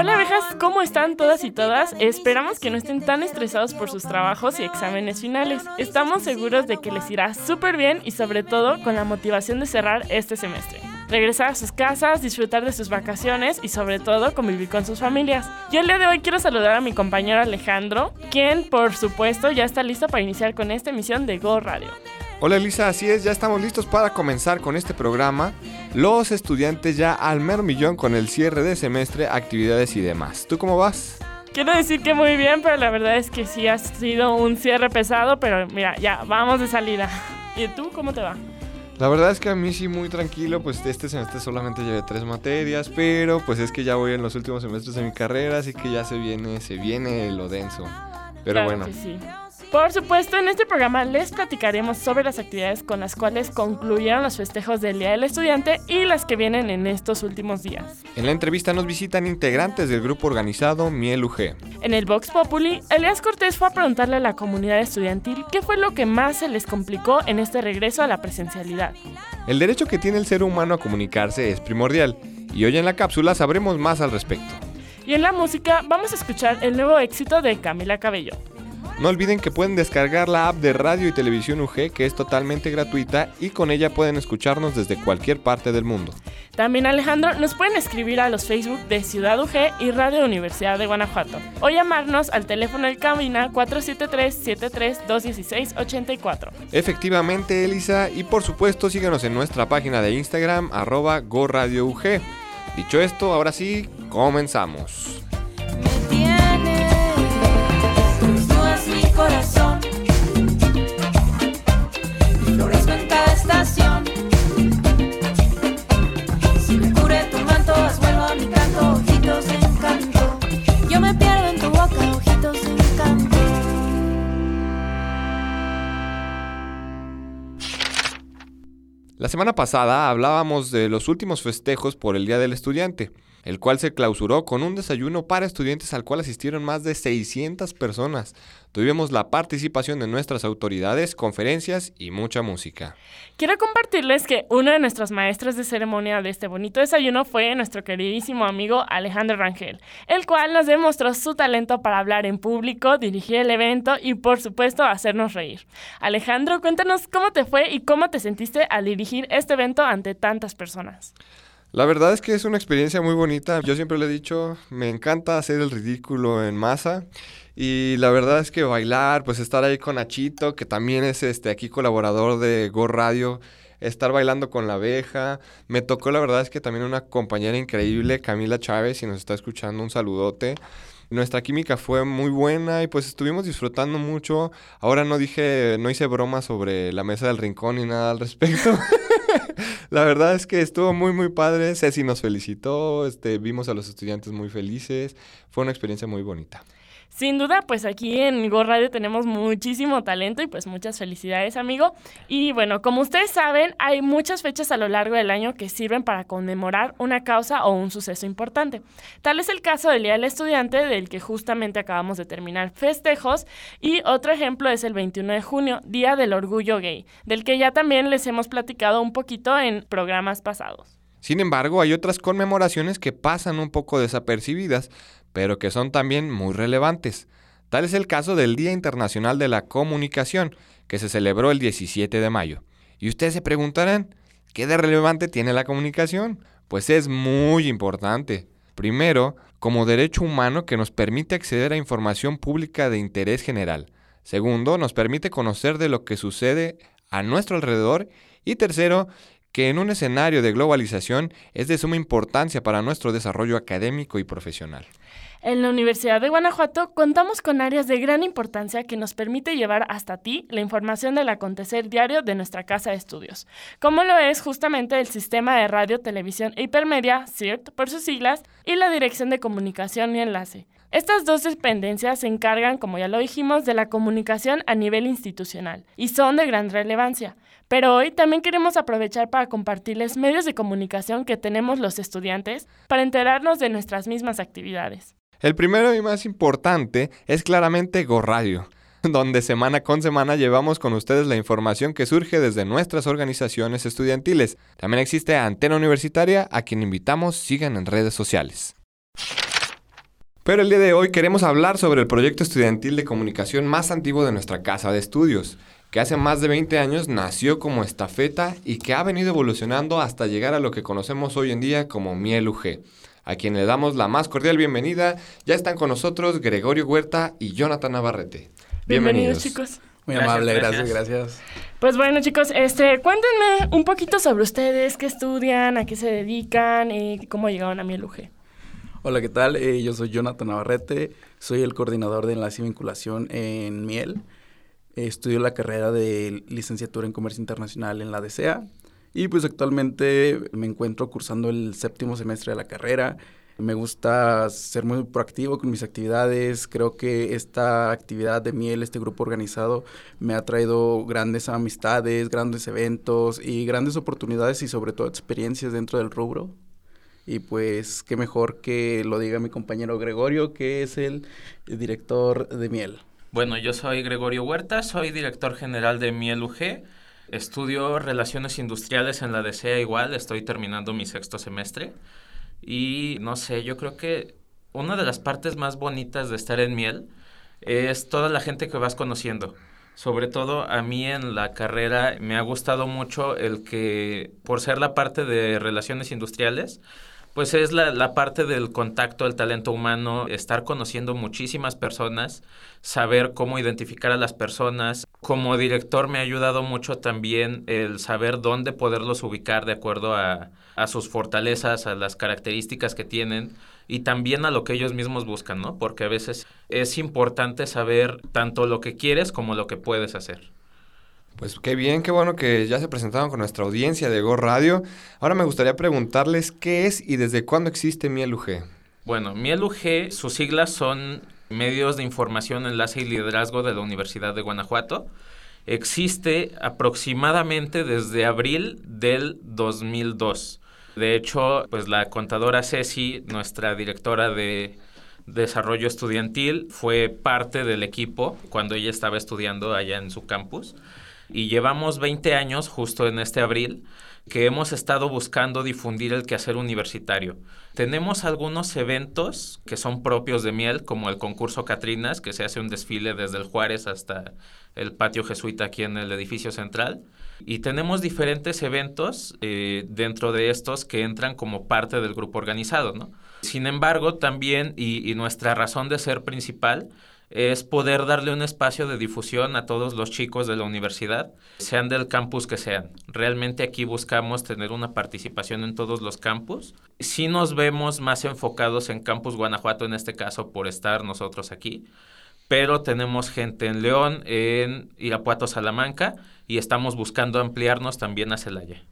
Hola abejas, ¿cómo están todas y todas? Esperamos que no estén tan estresados por sus trabajos y exámenes finales. Estamos seguros de que les irá súper bien y sobre todo con la motivación de cerrar este semestre. Regresar a sus casas, disfrutar de sus vacaciones y sobre todo convivir con sus familias. Yo el día de hoy quiero saludar a mi compañero Alejandro, quien por supuesto ya está listo para iniciar con esta emisión de Go Radio. Hola Elisa, así es, ya estamos listos para comenzar con este programa. Los estudiantes ya al mero millón con el cierre de semestre, actividades y demás. ¿Tú cómo vas? Quiero decir que muy bien, pero la verdad es que sí ha sido un cierre pesado, pero mira, ya vamos de salida. ¿Y tú cómo te va? La verdad es que a mí sí muy tranquilo, pues este semestre solamente llevé tres materias, pero pues es que ya voy en los últimos semestres de mi carrera, así que ya se viene, se viene lo denso. Pero Claro bueno, que sí. Por supuesto, en este programa les platicaremos sobre las actividades con las cuales concluyeron los festejos del Día del Estudiante y las que vienen en estos últimos días. en la entrevista nos visitan integrantes del grupo organizado Miel UG. En el Vox Populi, Elias Cortés fue a preguntarle a la comunidad estudiantil qué fue lo que más se les complicó en este regreso a la presencialidad. El derecho que tiene el ser humano a comunicarse es primordial, y hoy en la cápsula sabremos más al respecto. Y en la música vamos a escuchar el nuevo éxito de Camila Cabello. No olviden que pueden descargar la app de Radio y Televisión UG que es totalmente gratuita y con ella pueden escucharnos desde cualquier parte del mundo. También Alejandro nos pueden escribir a los Facebook de Ciudad UG y Radio Universidad de Guanajuato o llamarnos al teléfono de cabina 473-73-216-84. Efectivamente, Elisa, y por supuesto síguenos en nuestra página de Instagram arroba GoRadioUG. Dicho esto, ahora sí, comenzamos. Semana pasada hablábamos de los últimos festejos por el Día del Estudiante, el cual se clausuró con un desayuno para estudiantes al cual asistieron más de 600 personas. Tuvimos la participación de nuestras autoridades, conferencias y mucha música. Quiero compartirles que uno de nuestros maestros de ceremonia de este bonito desayuno fue nuestro queridísimo amigo Alejandro Rangel, el cual nos demostró su talento para hablar en público, dirigir el evento y por supuesto hacernos reír. Alejandro, cuéntanos cómo te fue y cómo te sentiste al dirigir este evento ante tantas personas. La verdad es que es una experiencia muy bonita. Yo siempre le he dicho, me encanta hacer el ridículo en masa. Y la verdad es que bailar, pues estar ahí con Nachito, que también es este aquí colaborador de Go Radio, estar bailando con la abeja. Me tocó la verdad es que también una compañera increíble, Camila Chávez, si nos está escuchando, un saludote. Nuestra química fue muy buena y pues estuvimos disfrutando mucho. Ahora no dije, no hice broma sobre la mesa del rincón ni nada al respecto. La verdad es que estuvo muy muy padre. Ceci nos felicitó, este, vimos a los estudiantes muy felices. Fue una experiencia muy bonita. Sin duda, pues aquí en Go Radio tenemos muchísimo talento y pues muchas felicidades, amigo. Y bueno, como ustedes saben, hay muchas fechas a lo largo del año que sirven para conmemorar una causa o un suceso importante. Tal es el caso del Día del Estudiante, del que justamente acabamos de terminar festejos. Y otro ejemplo es el 21 de junio, Día del Orgullo Gay, del que ya también les hemos platicado un poquito en programas pasados. Sin embargo, hay otras conmemoraciones que pasan un poco desapercibidas, pero que son también muy relevantes. Tal es el caso del Día Internacional de la Comunicación, que se celebró el 17 de mayo. Y ustedes se preguntarán, ¿qué de relevante tiene la comunicación? Pues es muy importante. Primero, como derecho humano que nos permite acceder a información pública de interés general. Segundo, nos permite conocer de lo que sucede a nuestro alrededor. Y tercero, que en un escenario de globalización es de suma importancia para nuestro desarrollo académico y profesional. En la Universidad de Guanajuato contamos con áreas de gran importancia que nos permite llevar hasta ti la información del acontecer diario de nuestra casa de estudios, como lo es justamente el Sistema de Radio, Televisión e Hipermedia, CIRT por sus siglas, y la Dirección de Comunicación y Enlace. Estas dos dependencias se encargan, como ya lo dijimos, de la comunicación a nivel institucional y son de gran relevancia. Pero hoy también queremos aprovechar para compartirles medios de comunicación que tenemos los estudiantes para enterarnos de nuestras mismas actividades. El primero y más importante es claramente Go Radio, donde semana con semana llevamos con ustedes la información que surge desde nuestras organizaciones estudiantiles. También existe Antena Universitaria, a quien invitamos sigan en redes sociales. Pero el día de hoy queremos hablar sobre el proyecto estudiantil de comunicación más antiguo de nuestra casa de estudios, que hace más de 20 años nació como estafeta y que ha venido evolucionando hasta llegar a lo que conocemos hoy en día como Miel UG a quien le damos la más cordial bienvenida. Ya están con nosotros Gregorio Huerta y Jonathan Navarrete. Bienvenidos, chicos. Muy amable, gracias, gracias. Pues bueno, chicos, este, cuéntenme un poquito sobre ustedes, qué estudian, a qué se dedican y cómo llegaron a Miel UG. Hola, ¿qué tal? Eh, yo soy Jonathan Navarrete, soy el coordinador de enlace y vinculación en Miel. estudio la carrera de licenciatura en Comercio Internacional en la DCA y pues actualmente me encuentro cursando el séptimo semestre de la carrera. Me gusta ser muy proactivo con mis actividades. Creo que esta actividad de miel, este grupo organizado, me ha traído grandes amistades, grandes eventos y grandes oportunidades y sobre todo experiencias dentro del rubro. Y pues qué mejor que lo diga mi compañero Gregorio, que es el director de miel. Bueno, yo soy Gregorio Huerta, soy director general de Miel UG. Estudio relaciones industriales en la DCA igual, estoy terminando mi sexto semestre. Y no sé, yo creo que una de las partes más bonitas de estar en miel es toda la gente que vas conociendo. Sobre todo a mí en la carrera me ha gustado mucho el que, por ser la parte de relaciones industriales, pues es la, la, parte del contacto, el talento humano, estar conociendo muchísimas personas, saber cómo identificar a las personas. Como director me ha ayudado mucho también el saber dónde poderlos ubicar de acuerdo a, a sus fortalezas, a las características que tienen y también a lo que ellos mismos buscan, ¿no? Porque a veces es importante saber tanto lo que quieres como lo que puedes hacer. Pues qué bien, qué bueno que ya se presentaron con nuestra audiencia de Go Radio. Ahora me gustaría preguntarles qué es y desde cuándo existe Miel UG. Bueno, Miel UG, sus siglas son Medios de Información, Enlace y Liderazgo de la Universidad de Guanajuato. Existe aproximadamente desde abril del 2002. De hecho, pues la contadora Ceci, nuestra directora de desarrollo estudiantil, fue parte del equipo cuando ella estaba estudiando allá en su campus y llevamos 20 años, justo en este abril, que hemos estado buscando difundir el quehacer universitario. Tenemos algunos eventos que son propios de Miel, como el concurso Catrinas, que se hace un desfile desde el Juárez hasta el patio jesuita aquí en el edificio central. Y tenemos diferentes eventos eh, dentro de estos que entran como parte del grupo organizado, ¿no? Sin embargo, también, y, y nuestra razón de ser principal, es poder darle un espacio de difusión a todos los chicos de la universidad, sean del campus que sean. Realmente aquí buscamos tener una participación en todos los campus. Sí nos vemos más enfocados en Campus Guanajuato en este caso por estar nosotros aquí, pero tenemos gente en León, en Irapuato, Salamanca y estamos buscando ampliarnos también a Celaya.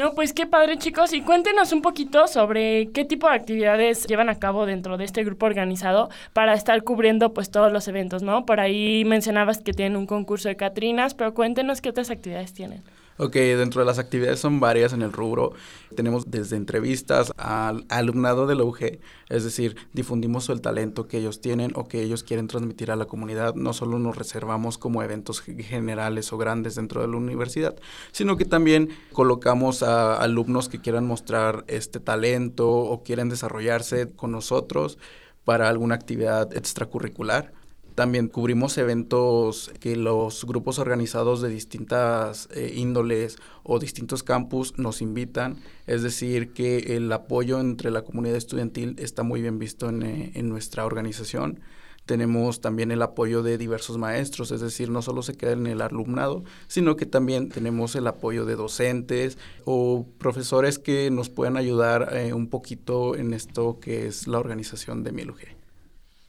No, pues qué padre chicos y cuéntenos un poquito sobre qué tipo de actividades llevan a cabo dentro de este grupo organizado para estar cubriendo pues todos los eventos, ¿no? Por ahí mencionabas que tienen un concurso de Catrinas, pero cuéntenos qué otras actividades tienen. Ok, dentro de las actividades son varias en el rubro. Tenemos desde entrevistas al alumnado de la UG, es decir, difundimos el talento que ellos tienen o que ellos quieren transmitir a la comunidad. No solo nos reservamos como eventos generales o grandes dentro de la universidad, sino que también colocamos a alumnos que quieran mostrar este talento o quieren desarrollarse con nosotros para alguna actividad extracurricular. También cubrimos eventos que los grupos organizados de distintas eh, índoles o distintos campus nos invitan. Es decir, que el apoyo entre la comunidad estudiantil está muy bien visto en, eh, en nuestra organización. tenemos también el apoyo de diversos maestros, es decir, no solo se queda en el alumnado, sino que también tenemos el apoyo de docentes o profesores que nos puedan ayudar eh, un poquito en esto que es la organización de Mielug.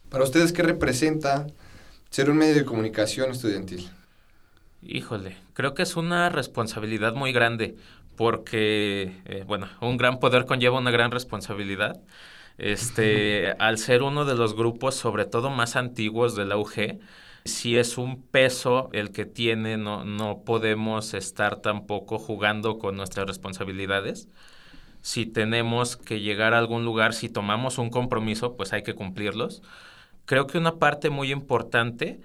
Para ustedes, ¿qué representa ser un medio de comunicación estudiantil? Híjole, creo que es una responsabilidad muy grande porque, eh, bueno, un gran poder conlleva una gran responsabilidad. Este, al ser uno de los grupos, sobre todo más antiguos de la UG, si es un peso el que tiene, no, no podemos estar tampoco jugando con nuestras responsabilidades. Si tenemos que llegar a algún lugar, si tomamos un compromiso, pues hay que cumplirlos. Creo que una parte muy importante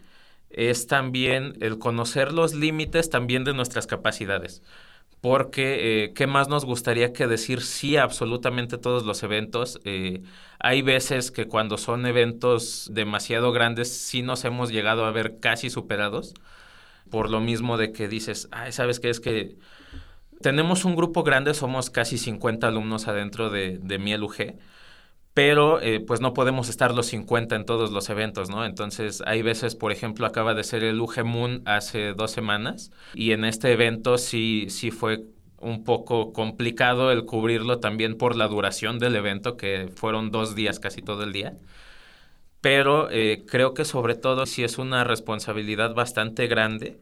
es también el conocer los límites también de nuestras capacidades porque eh, ¿qué más nos gustaría que decir sí a absolutamente todos los eventos? Eh, hay veces que cuando son eventos demasiado grandes sí nos hemos llegado a ver casi superados, por lo mismo de que dices, ay, ¿sabes qué? Es que tenemos un grupo grande, somos casi 50 alumnos adentro de, de Miel UG, pero eh, pues no podemos estar los 50 en todos los eventos, ¿no? Entonces hay veces, por ejemplo, acaba de ser el UG Moon hace dos semanas y en este evento sí, sí fue un poco complicado el cubrirlo también por la duración del evento, que fueron dos días casi todo el día. Pero eh, creo que sobre todo sí es una responsabilidad bastante grande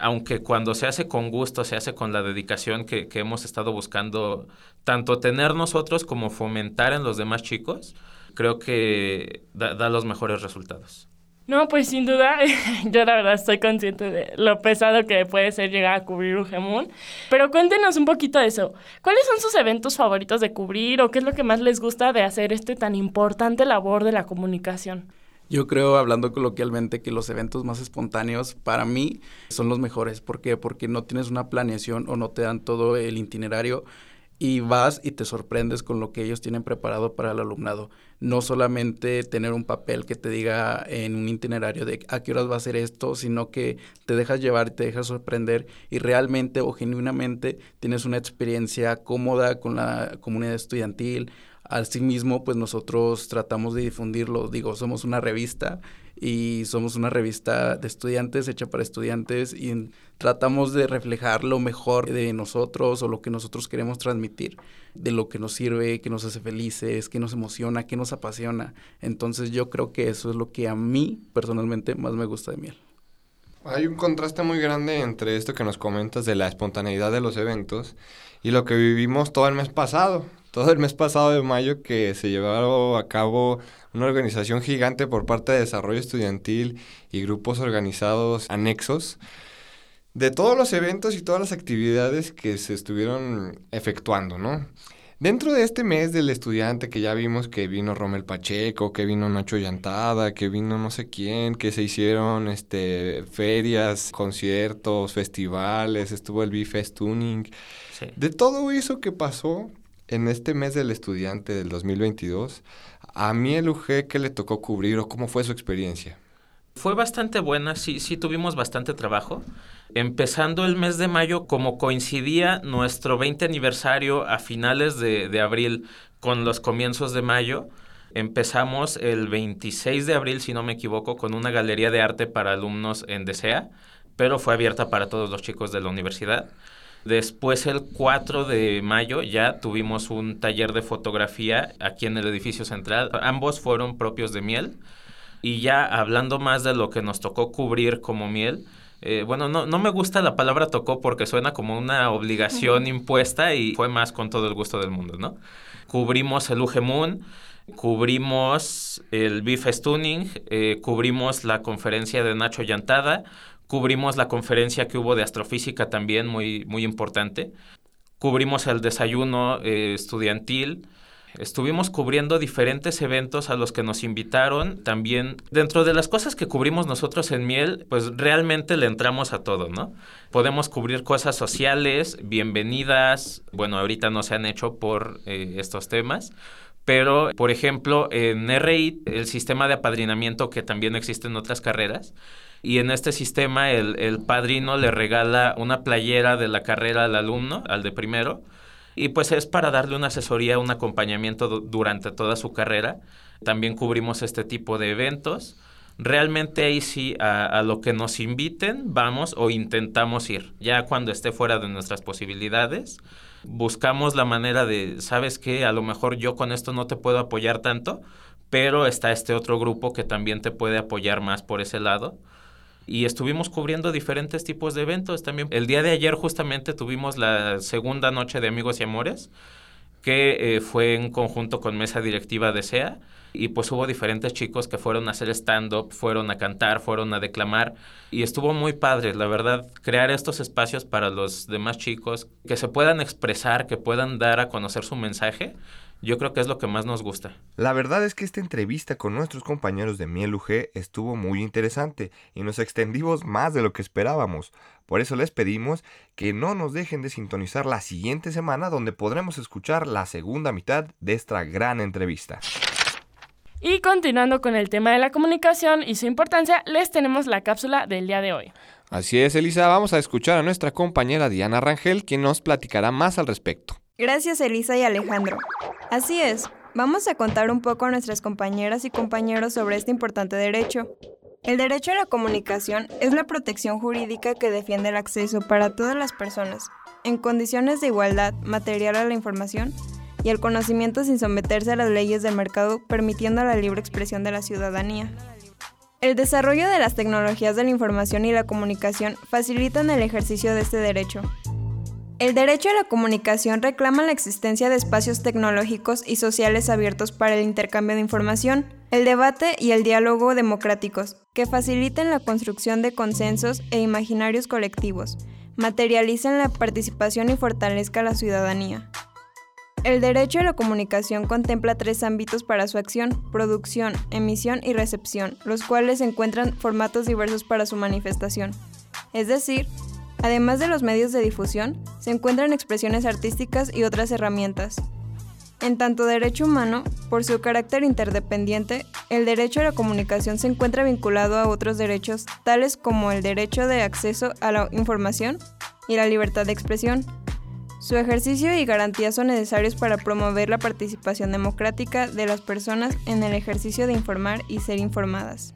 aunque cuando se hace con gusto, se hace con la dedicación que, hemos estado buscando, tanto tener nosotros como fomentar en los demás chicos, creo que da, los mejores resultados. No, pues sin duda, yo la verdad estoy consciente de lo pesado que puede ser llegar a cubrir un Pero cuéntenos un poquito de eso. ¿Cuáles son sus eventos favoritos de cubrir o qué es lo que más les gusta de hacer este tan importante labor de la comunicación? Yo creo, hablando coloquialmente, que los eventos más espontáneos para mí son los mejores. ¿Por qué? Porque no tienes una planeación o no te dan todo el itinerario y vas y te sorprendes con lo que ellos tienen preparado para el alumnado. No solamente tener un papel que te diga en un itinerario de a qué horas va a ser esto, sino que te dejas llevar, te dejas sorprender y realmente o genuinamente tienes una experiencia cómoda con la comunidad estudiantil, Asimismo, pues nosotros tratamos de difundirlo. Digo, somos una revista y somos una revista de estudiantes, hecha para estudiantes, y tratamos de reflejar lo mejor de nosotros o lo que nosotros queremos transmitir, de lo que nos sirve, que nos hace felices, que nos emociona, que nos apasiona. Entonces yo creo que eso es lo que a mí personalmente más me gusta de Miel. Hay un contraste muy grande entre esto que nos comentas de la espontaneidad de los eventos y lo que vivimos todo el mes pasado todo el mes pasado de mayo que se llevó a cabo una organización gigante por parte de Desarrollo Estudiantil y grupos organizados anexos de todos los eventos y todas las actividades que se estuvieron efectuando, ¿no? Dentro de este mes del estudiante que ya vimos que vino Romel Pacheco, que vino Nacho Llantada, que vino no sé quién, que se hicieron este ferias, conciertos, festivales, estuvo el B-Fest Tuning. De todo eso que pasó, en este mes del estudiante del 2022, a mí el UG, ¿qué le tocó cubrir o cómo fue su experiencia? Fue bastante buena, sí, sí tuvimos bastante trabajo. Empezando el mes de mayo, como coincidía nuestro 20 aniversario a finales de, de abril con los comienzos de mayo, empezamos el 26 de abril, si no me equivoco, con una galería de arte para alumnos en DESEA, pero fue abierta para todos los chicos de la universidad. Después el 4 de mayo ya tuvimos un taller de fotografía aquí en el edificio central. Ambos fueron propios de miel. Y ya hablando más de lo que nos tocó cubrir como miel, eh, bueno, no, no me gusta la palabra tocó porque suena como una obligación impuesta y fue más con todo el gusto del mundo, ¿no? Cubrimos el UG Moon, cubrimos el Beef Tuning, eh, cubrimos la conferencia de Nacho Llantada, Cubrimos la conferencia que hubo de astrofísica también, muy, muy importante. Cubrimos el desayuno eh, estudiantil. Estuvimos cubriendo diferentes eventos a los que nos invitaron. También, dentro de las cosas que cubrimos nosotros en Miel, pues realmente le entramos a todo, ¿no? Podemos cubrir cosas sociales, bienvenidas. Bueno, ahorita no se han hecho por eh, estos temas. Pero, por ejemplo, en RI, el sistema de apadrinamiento que también existe en otras carreras, y en este sistema el, padrino le regala una playera de la carrera al alumno, al de primero, y pues es para darle una asesoría, un acompañamiento durante toda su carrera. También cubrimos este tipo de eventos. realmente ahí sí a, a, lo que nos inviten vamos o intentamos ir. Ya cuando esté fuera de nuestras posibilidades, buscamos la manera de, ¿sabes qué? A lo mejor yo con esto no te puedo apoyar tanto, pero está este otro grupo que también te puede apoyar más por ese lado. Y estuvimos cubriendo diferentes tipos de eventos también. El día de ayer justamente tuvimos la segunda noche de Amigos y Amores, que eh, fue en conjunto con Mesa Directiva de SEA. Y pues hubo diferentes chicos que fueron a hacer stand-up, fueron a cantar, fueron a declamar. Y estuvo muy padre, la verdad, crear estos espacios para los demás chicos, que se puedan expresar, que puedan dar a conocer su mensaje yo creo que es lo que más nos gusta. La verdad es que esta entrevista con nuestros compañeros de Miel UG estuvo muy interesante y nos extendimos más de lo que esperábamos. Por eso les pedimos que no nos dejen de sintonizar la siguiente semana donde podremos escuchar la segunda mitad de esta gran entrevista. Y continuando con el tema de la comunicación y su importancia, les tenemos la cápsula del día de hoy. Así es, Elisa, vamos a escuchar a nuestra compañera Diana Rangel, quien nos platicará más al respecto. Gracias Elisa y Alejandro. Así es, vamos a contar un poco a nuestras compañeras y compañeros sobre este importante derecho. El derecho a la comunicación es la protección jurídica que defiende el acceso para todas las personas, en condiciones de igualdad material a la información y el conocimiento sin someterse a las leyes del mercado, permitiendo la libre expresión de la ciudadanía. El desarrollo de las tecnologías de la información y la comunicación facilitan el ejercicio de este derecho, el derecho a la comunicación reclama la existencia de espacios tecnológicos y sociales abiertos para el intercambio de información, el debate y el diálogo democráticos, que faciliten la construcción de consensos e imaginarios colectivos, materialicen la participación y fortalezcan la ciudadanía. El derecho a la comunicación contempla tres ámbitos para su acción, producción, emisión y recepción, los cuales encuentran formatos diversos para su manifestación. Es decir, Además de los medios de difusión, se encuentran expresiones artísticas y otras herramientas. En tanto derecho humano, por su carácter interdependiente, el derecho a la comunicación se encuentra vinculado a otros derechos tales como el derecho de acceso a la información y la libertad de expresión. Su ejercicio y garantía son necesarios para promover la participación democrática de las personas en el ejercicio de informar y ser informadas.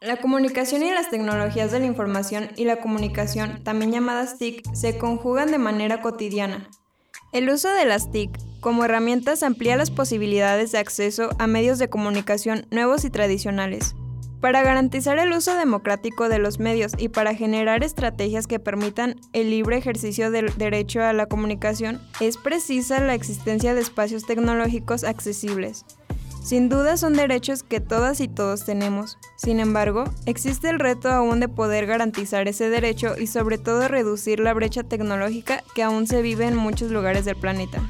La comunicación y las tecnologías de la información y la comunicación, también llamadas TIC, se conjugan de manera cotidiana. El uso de las TIC como herramientas amplía las posibilidades de acceso a medios de comunicación nuevos y tradicionales. Para garantizar el uso democrático de los medios y para generar estrategias que permitan el libre ejercicio del derecho a la comunicación, es precisa la existencia de espacios tecnológicos accesibles, sin duda son derechos que todas y todos tenemos. Sin embargo, existe el reto aún de poder garantizar ese derecho y sobre todo reducir la brecha tecnológica que aún se vive en muchos lugares del planeta.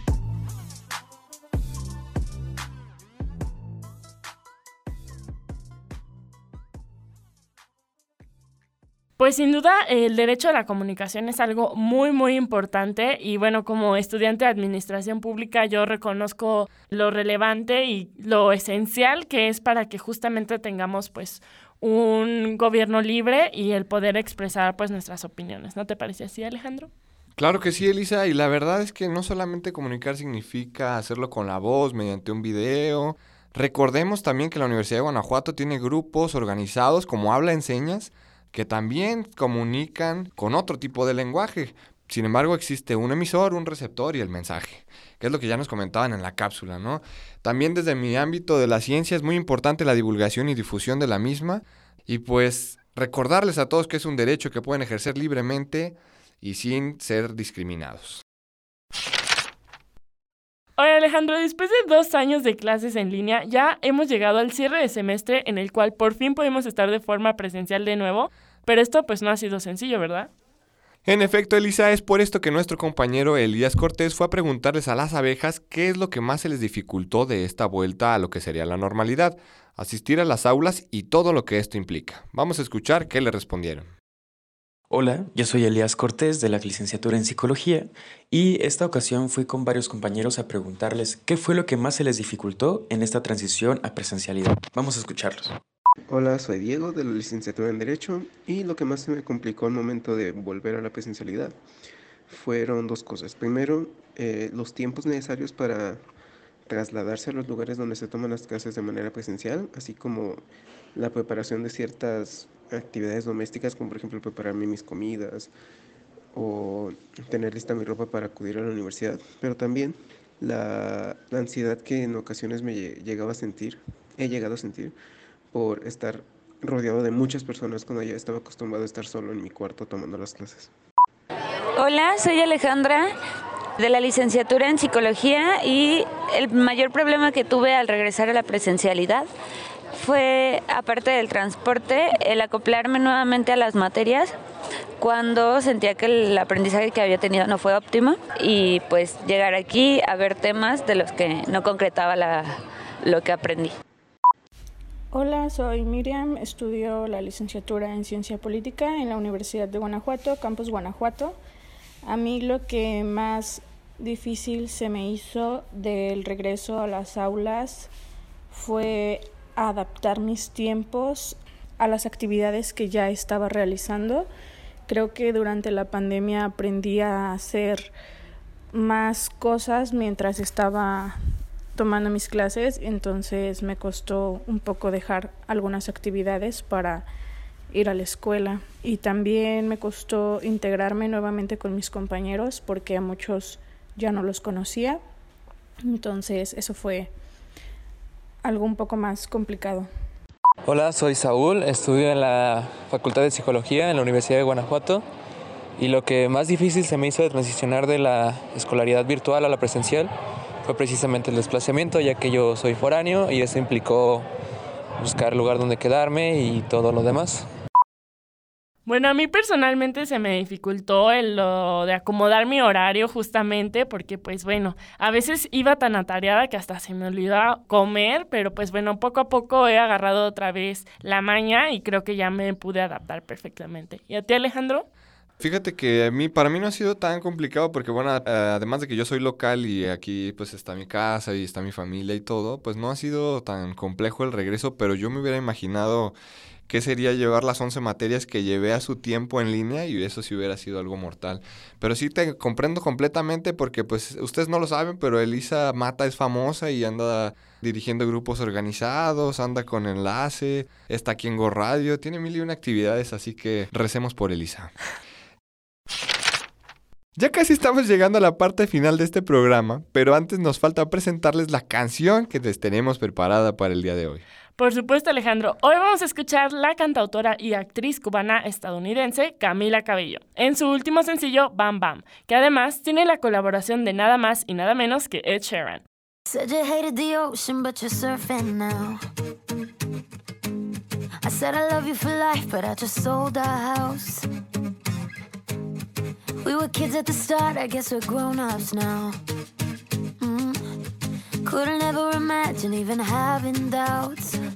Pues sin duda el derecho a la comunicación es algo muy muy importante y bueno, como estudiante de administración pública yo reconozco lo relevante y lo esencial que es para que justamente tengamos pues un gobierno libre y el poder expresar pues nuestras opiniones. ¿No te parece así, Alejandro? Claro que sí, Elisa, y la verdad es que no solamente comunicar significa hacerlo con la voz, mediante un video. Recordemos también que la Universidad de Guanajuato tiene grupos organizados como Habla Enseñas, que también comunican con otro tipo de lenguaje. Sin embargo, existe un emisor, un receptor y el mensaje, que es lo que ya nos comentaban en la cápsula, ¿no? También desde mi ámbito de la ciencia es muy importante la divulgación y difusión de la misma y pues recordarles a todos que es un derecho que pueden ejercer libremente y sin ser discriminados. Oye Alejandro, después de dos años de clases en línea, ya hemos llegado al cierre de semestre en el cual por fin podemos estar de forma presencial de nuevo, pero esto pues no ha sido sencillo, ¿verdad? En efecto, Elisa, es por esto que nuestro compañero Elías Cortés fue a preguntarles a las abejas qué es lo que más se les dificultó de esta vuelta a lo que sería la normalidad, asistir a las aulas y todo lo que esto implica. Vamos a escuchar qué le respondieron. Hola, yo soy Elías Cortés de la licenciatura en Psicología y esta ocasión fui con varios compañeros a preguntarles qué fue lo que más se les dificultó en esta transición a presencialidad. Vamos a escucharlos. Hola, soy Diego de la licenciatura en Derecho y lo que más se me complicó al momento de volver a la presencialidad fueron dos cosas. Primero, eh, los tiempos necesarios para trasladarse a los lugares donde se toman las clases de manera presencial, así como la preparación de ciertas actividades domésticas, como por ejemplo prepararme mis comidas o tener lista mi ropa para acudir a la universidad, pero también la, ansiedad que en ocasiones me llegaba a sentir, he llegado a sentir por estar rodeado de muchas personas cuando ya estaba acostumbrado a estar solo en mi cuarto tomando las clases. Hola, soy Alejandra de la licenciatura en psicología y el mayor problema que tuve al regresar a la presencialidad fue, aparte del transporte, el acoplarme nuevamente a las materias cuando sentía que el aprendizaje que había tenido no fue óptimo y pues llegar aquí a ver temas de los que no concretaba lo que aprendí. Hola, soy Miriam, estudio la licenciatura en Ciencia Política en la Universidad de Guanajuato, Campus Guanajuato. A mí lo que más difícil se me hizo del regreso a las aulas fue adaptar mis tiempos a las actividades que ya estaba realizando. Creo que durante la pandemia aprendí a hacer más cosas mientras estaba tomando mis clases, entonces me costó un poco dejar algunas actividades para ir a la escuela y también me costó integrarme nuevamente con mis compañeros porque a muchos ya no los conocía, entonces eso fue algo un poco más complicado. Hola, soy Saúl, estudio en la Facultad de Psicología en la Universidad de Guanajuato y lo que más difícil se me hizo de transicionar de la escolaridad virtual a la presencial fue precisamente el desplazamiento, ya que yo soy foráneo y eso implicó buscar lugar donde quedarme y todo lo demás. Bueno, a mí personalmente se me dificultó el lo de acomodar mi horario justamente porque pues bueno, a veces iba tan atareada que hasta se me olvidaba comer, pero pues bueno, poco a poco he agarrado otra vez la maña y creo que ya me pude adaptar perfectamente. ¿Y a ti Alejandro? Fíjate que a mí, para mí no ha sido tan complicado porque, bueno, además de que yo soy local y aquí pues está mi casa y está mi familia y todo, pues no ha sido tan complejo el regreso, pero yo me hubiera imaginado qué sería llevar las 11 materias que llevé a su tiempo en línea y eso sí hubiera sido algo mortal. Pero sí te comprendo completamente porque pues ustedes no lo saben, pero Elisa Mata es famosa y anda dirigiendo grupos organizados, anda con enlace, está aquí en Go Radio, tiene mil y una actividades, así que recemos por Elisa. Ya casi estamos llegando a la parte final de este programa, pero antes nos falta presentarles la canción que les tenemos preparada para el día de hoy. Por supuesto, Alejandro. Hoy vamos a escuchar la cantautora y actriz cubana estadounidense Camila Cabello en su último sencillo Bam Bam, que además tiene la colaboración de nada más y nada menos que Ed Sheeran. We were kids at the start, I guess we're grown ups now. Mm. Couldn't ever imagine even having doubts,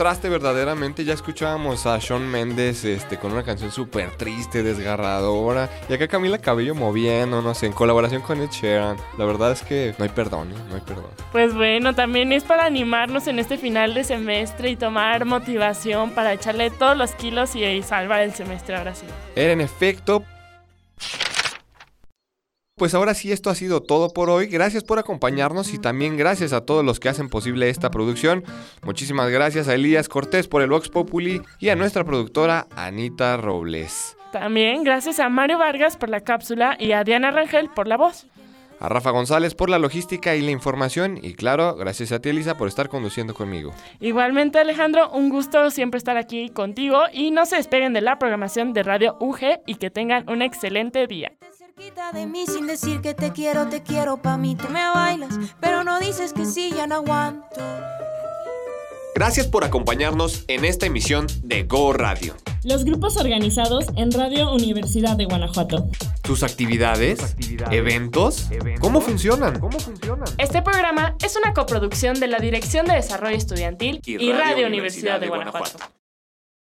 Contraste verdaderamente. Ya escuchábamos a Shawn Mendes este, con una canción súper triste, desgarradora. Y acá Camila Cabello moviendo, no sé, en colaboración con Ed Sheeran. La verdad es que no hay perdón, ¿eh? no hay perdón. Pues bueno, también es para animarnos en este final de semestre y tomar motivación para echarle todos los kilos y salvar el semestre ahora sí. Era en efecto pues ahora sí esto ha sido todo por hoy. Gracias por acompañarnos y también gracias a todos los que hacen posible esta producción. Muchísimas gracias a Elías Cortés por el Vox Populi y a nuestra productora Anita Robles. También gracias a Mario Vargas por la cápsula y a Diana Rangel por la voz. A Rafa González por la logística y la información y claro, gracias a ti Elisa por estar conduciendo conmigo. Igualmente Alejandro, un gusto siempre estar aquí contigo y no se despeguen de la programación de Radio UG y que tengan un excelente día de mí sin decir que te quiero, te quiero pa' mí, tú me bailas, pero no dices que sí, ya no aguanto. Gracias por acompañarnos en esta emisión de Go Radio. Los grupos organizados en Radio Universidad de Guanajuato. ¿Sus actividades? ¿Eventos? ¿Cómo funcionan? Este programa es una coproducción de la Dirección de Desarrollo Estudiantil y, Radio, Universidad, de, Guanajuato.